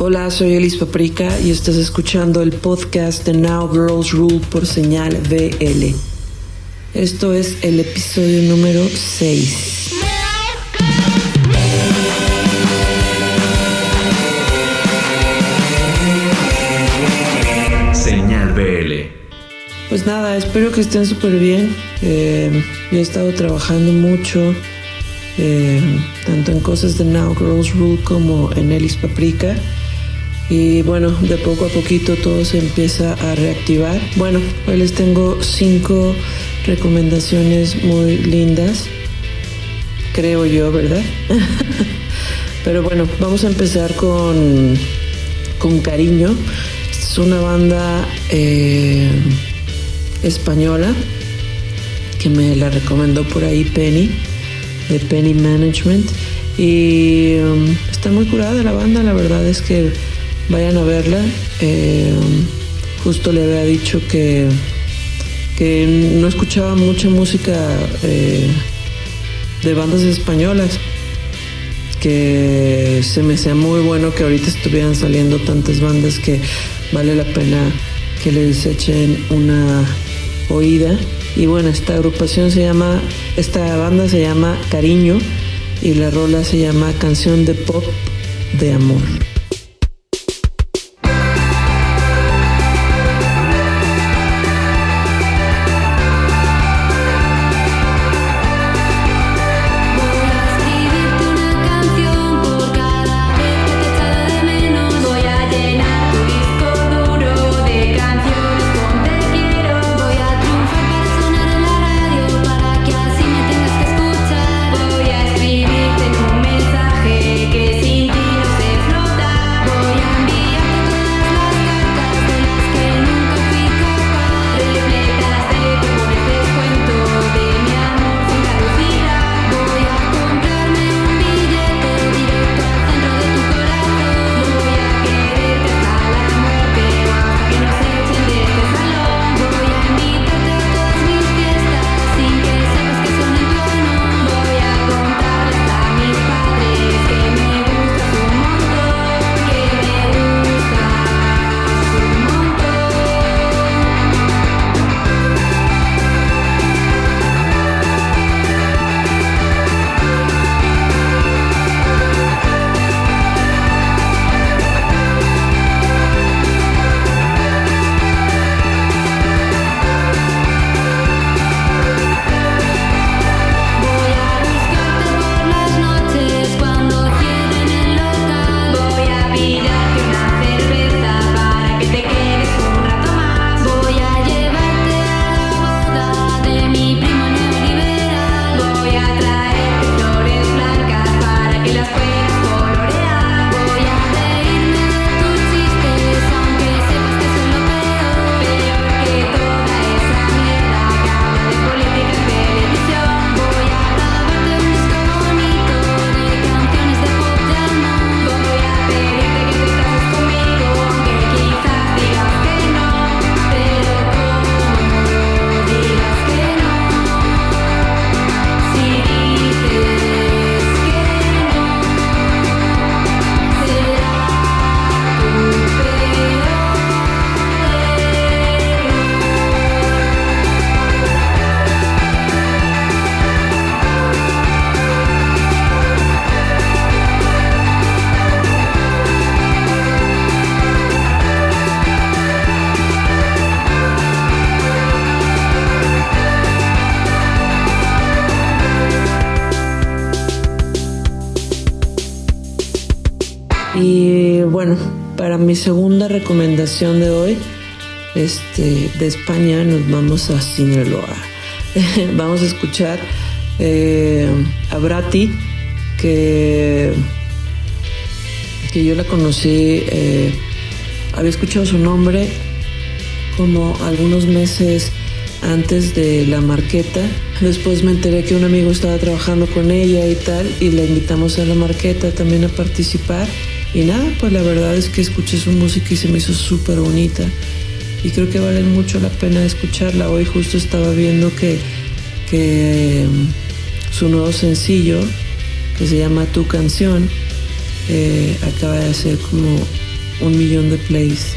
Hola, soy Elis Paprika y estás escuchando el podcast de Now Girls Rule por señal BL. Esto es el episodio número 6. Señal BL. Pues nada, espero que estén súper bien. Eh, yo he estado trabajando mucho, eh, tanto en cosas de Now Girls Rule como en Elis Paprika. Y bueno, de poco a poquito todo se empieza a reactivar. Bueno, hoy les tengo cinco recomendaciones muy lindas, creo yo, ¿verdad? Pero bueno, vamos a empezar con, con Cariño. Es una banda eh, española que me la recomendó por ahí Penny, de Penny Management. Y um, está muy curada la banda, la verdad es que vayan a verla. Eh, justo le había dicho que, que no escuchaba mucha música eh, de bandas españolas, que se me hacía muy bueno que ahorita estuvieran saliendo tantas bandas que vale la pena que les echen una oída. Y bueno, esta agrupación se llama, esta banda se llama Cariño y la rola se llama Canción de Pop de Amor. Mi segunda recomendación de hoy, este, de España nos vamos a Sinaloa. vamos a escuchar eh, a Brati, que, que yo la conocí, eh, había escuchado su nombre como algunos meses antes de la marqueta. Después me enteré que un amigo estaba trabajando con ella y tal, y la invitamos a la marqueta también a participar. Y nada, pues la verdad es que escuché su música y se me hizo súper bonita. Y creo que vale mucho la pena escucharla. Hoy justo estaba viendo que, que mm, su nuevo sencillo, que se llama Tu canción, eh, acaba de hacer como un millón de plays.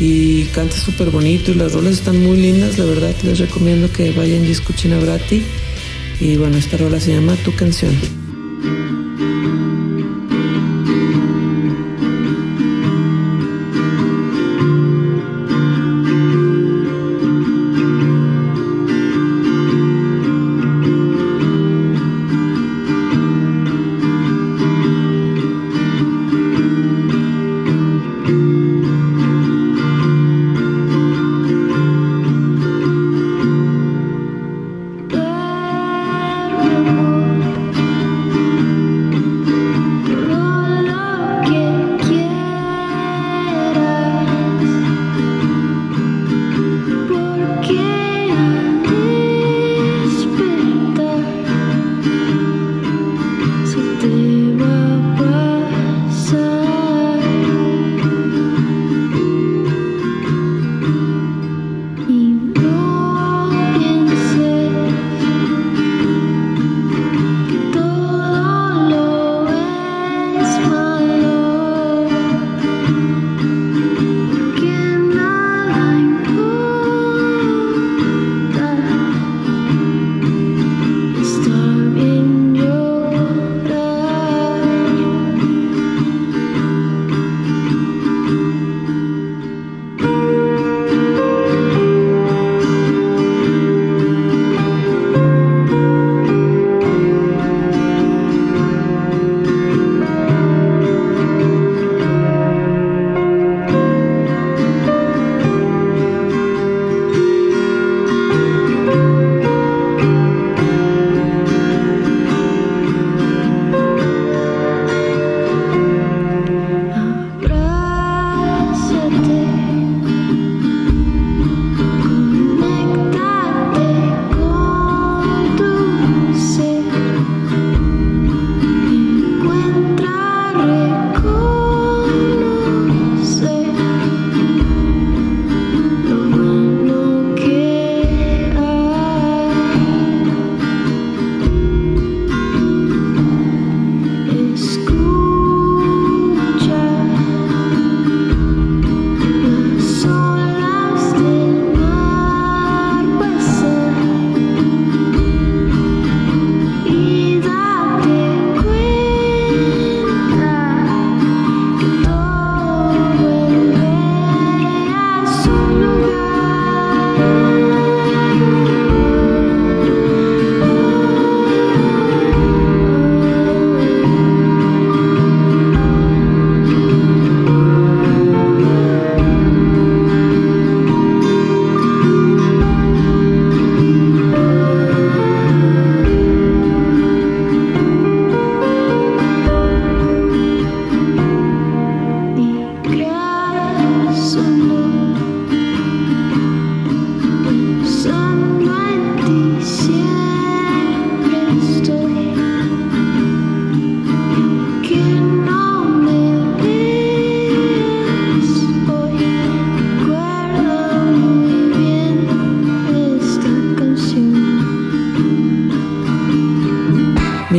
Y canta súper bonito y las rolas están muy lindas, la verdad les recomiendo que vayan y escuchen a Brati. Y bueno, esta rola se llama Tu canción.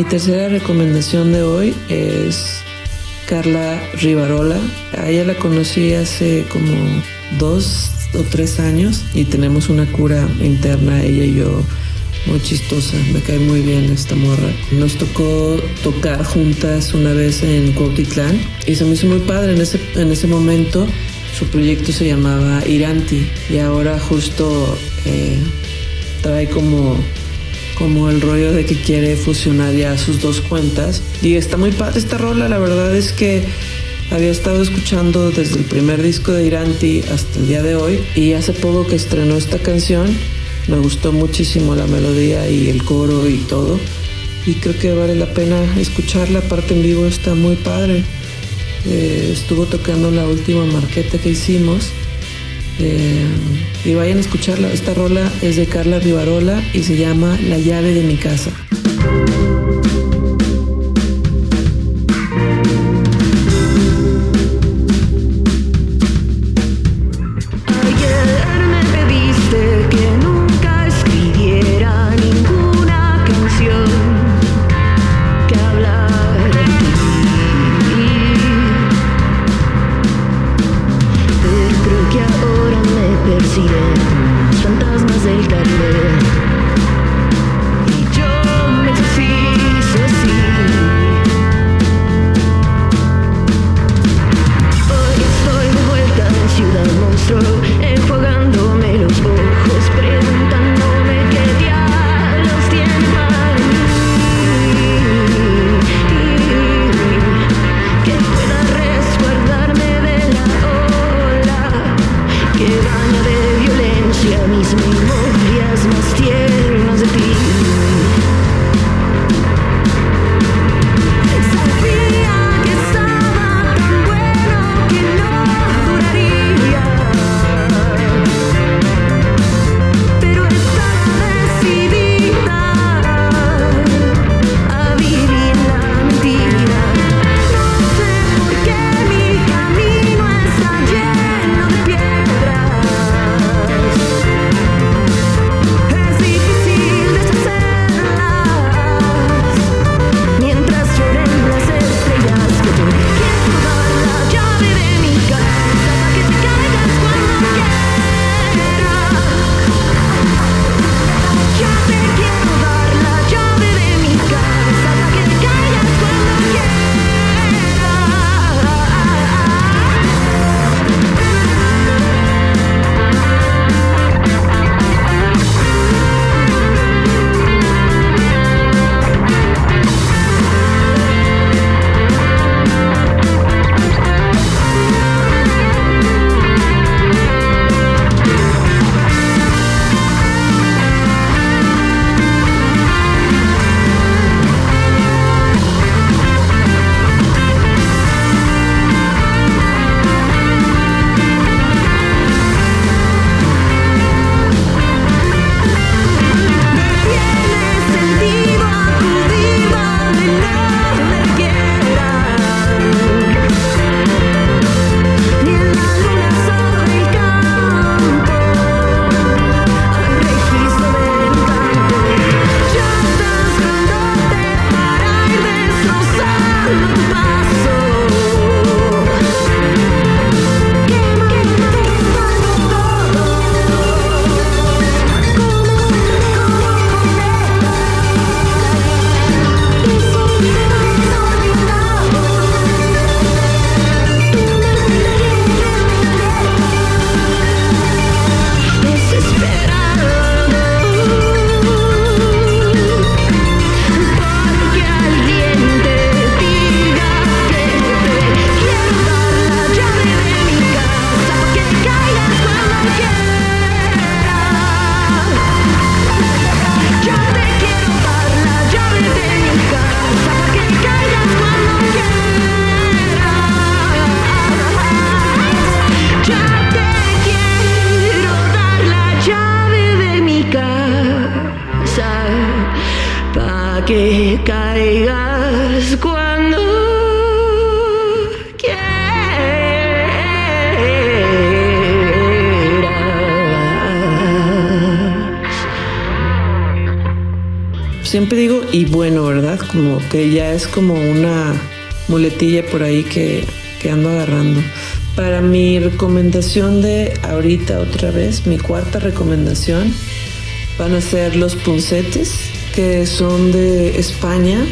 Mi tercera recomendación de hoy es Carla Rivarola. A ella la conocí hace como dos o tres años y tenemos una cura interna, ella y yo, muy chistosa. Me cae muy bien esta morra. Nos tocó tocar juntas una vez en Cuautitlán y se me hizo muy padre en ese, en ese momento. Su proyecto se llamaba Iranti y ahora justo eh, trae como como el rollo de que quiere fusionar ya sus dos cuentas. Y está muy padre esta rola, la verdad es que había estado escuchando desde el primer disco de Iranti hasta el día de hoy y hace poco que estrenó esta canción. Me gustó muchísimo la melodía y el coro y todo. Y creo que vale la pena escucharla, aparte en vivo está muy padre. Eh, estuvo tocando la última marqueta que hicimos. Eh, y vayan a escucharla. Esta rola es de Carla Rivarola y se llama La llave de mi casa. Es como una muletilla por ahí que, ando agarrando. Para mi recomendación de ahorita otra vez, mi cuarta recomendación, van a ser los puncetes, que son de España.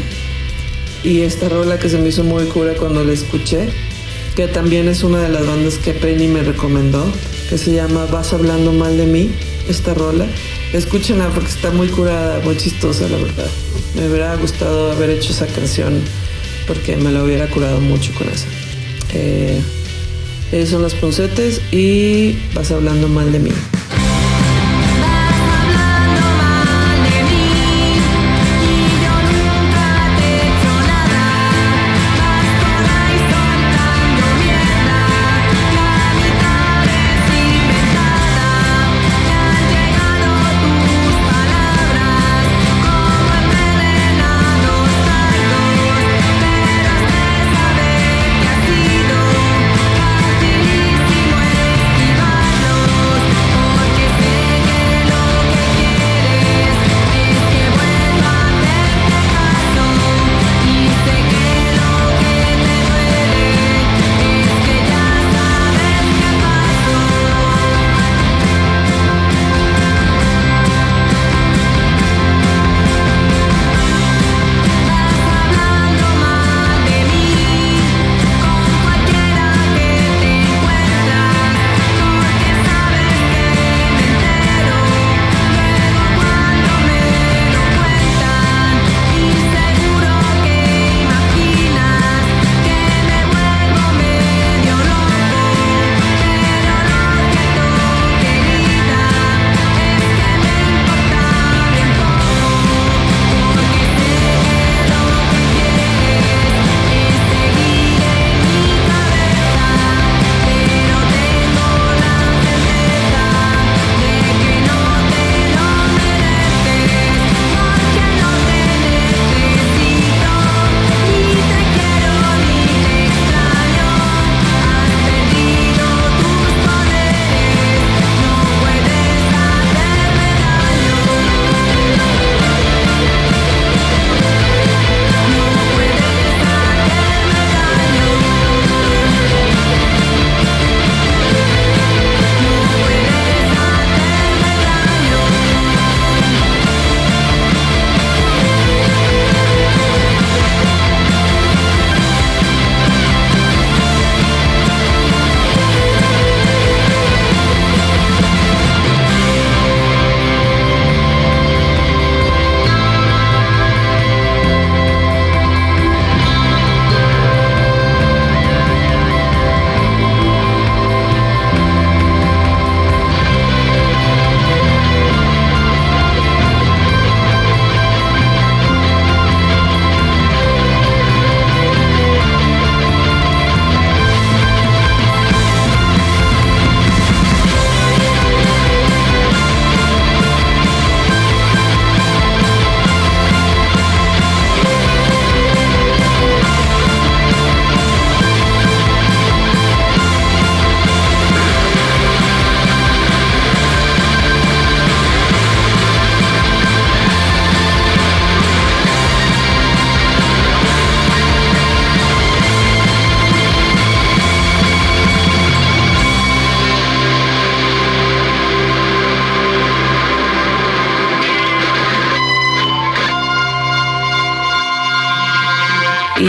Y esta rola que se me hizo muy cura cuando la escuché, que también es una de las bandas que Penny me recomendó, que se llama Vas hablando mal de mí, esta rola. Escúchenla porque está muy curada, muy chistosa, la verdad. Me hubiera gustado haber hecho esa canción porque me la hubiera curado mucho con esa. Eh, esos son los puncetes y vas hablando mal de mí.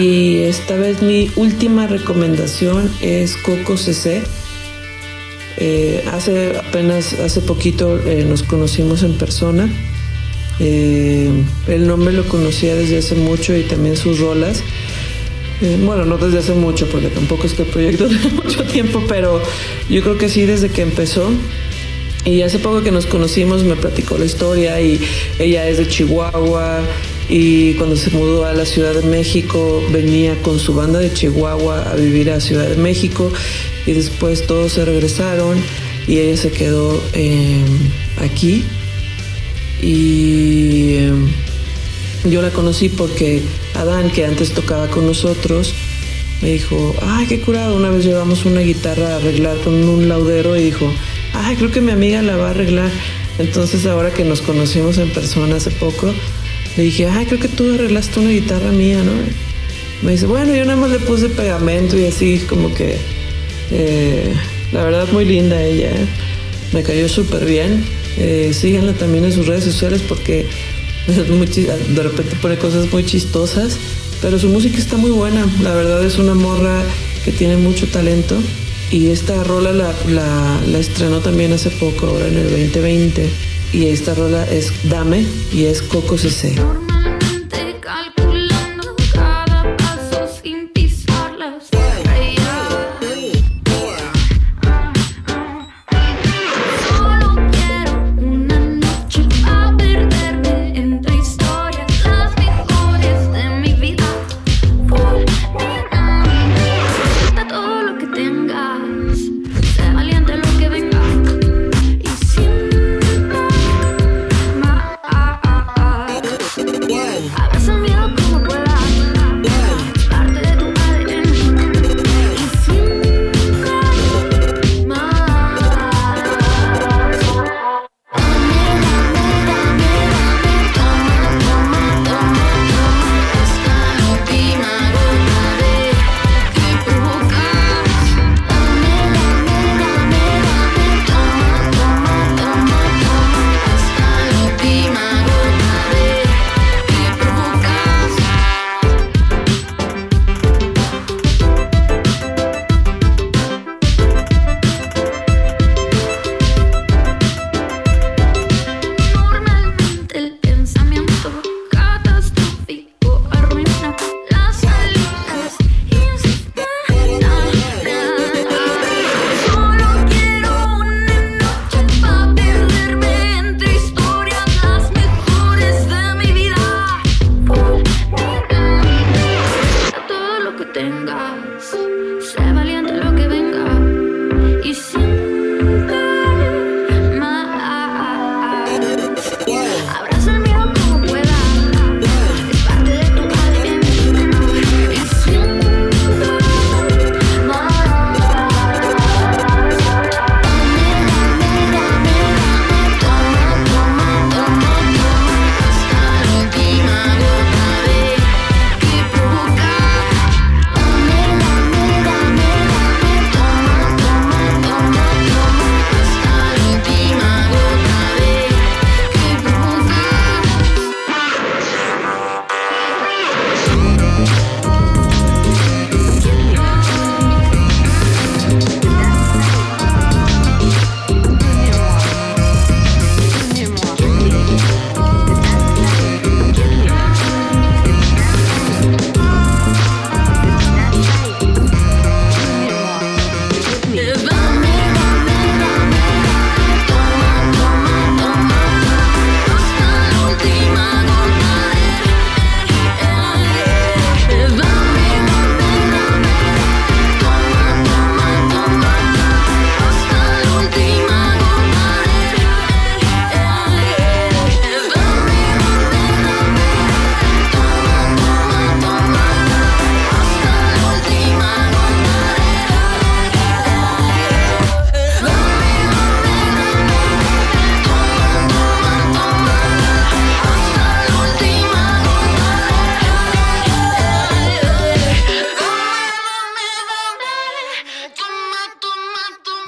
Y esta vez mi última recomendación es Coco CC. Eh, hace apenas, hace poquito eh, nos conocimos en persona. Eh, el nombre lo conocía desde hace mucho y también sus rolas. Bueno, no desde hace mucho, porque tampoco es que el proyecto tenga mucho tiempo, pero yo creo que sí desde que empezó. Y hace poco que nos conocimos me platicó la historia y ella es de Chihuahua y cuando se mudó a la Ciudad de México venía con su banda de Chihuahua a vivir a Ciudad de México y después todos se regresaron y ella se quedó eh, aquí y eh, yo la conocí porque Adán, que antes tocaba con nosotros, me dijo, ay, qué curado, una vez llevamos una guitarra a arreglar con un laudero y dijo, ay, creo que mi amiga la va a arreglar. Entonces ahora que nos conocimos en persona hace poco, le dije, ay, creo que tú arreglaste una guitarra mía, ¿no? Me dice, bueno, yo nada más le puse pegamento y así, como que, eh, la verdad, muy linda ella. ¿eh? Me cayó súper bien. Eh, síganla también en sus redes sociales porque de repente pone cosas muy chistosas, pero su música está muy buena. La verdad es una morra que tiene mucho talento. Y esta rola la, la- la estrenó también hace poco, ahora en el 2020. Y esta rola es Dame y es Coco CC.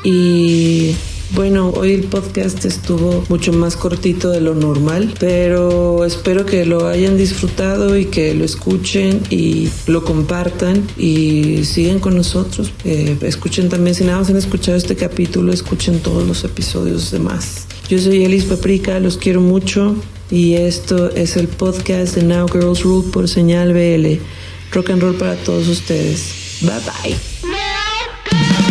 Y bueno, hoy el podcast estuvo mucho más cortito de lo normal, pero espero que lo hayan disfrutado y que lo escuchen y lo compartan y sigan con nosotros. Eh, escuchen también, si nada más han escuchado este capítulo, escuchen todos los episodios demás. Yo soy Elis Paprika, los quiero mucho y esto es el podcast de Now Girls Rule por señal BL. Rock and roll para todos ustedes. Bye bye.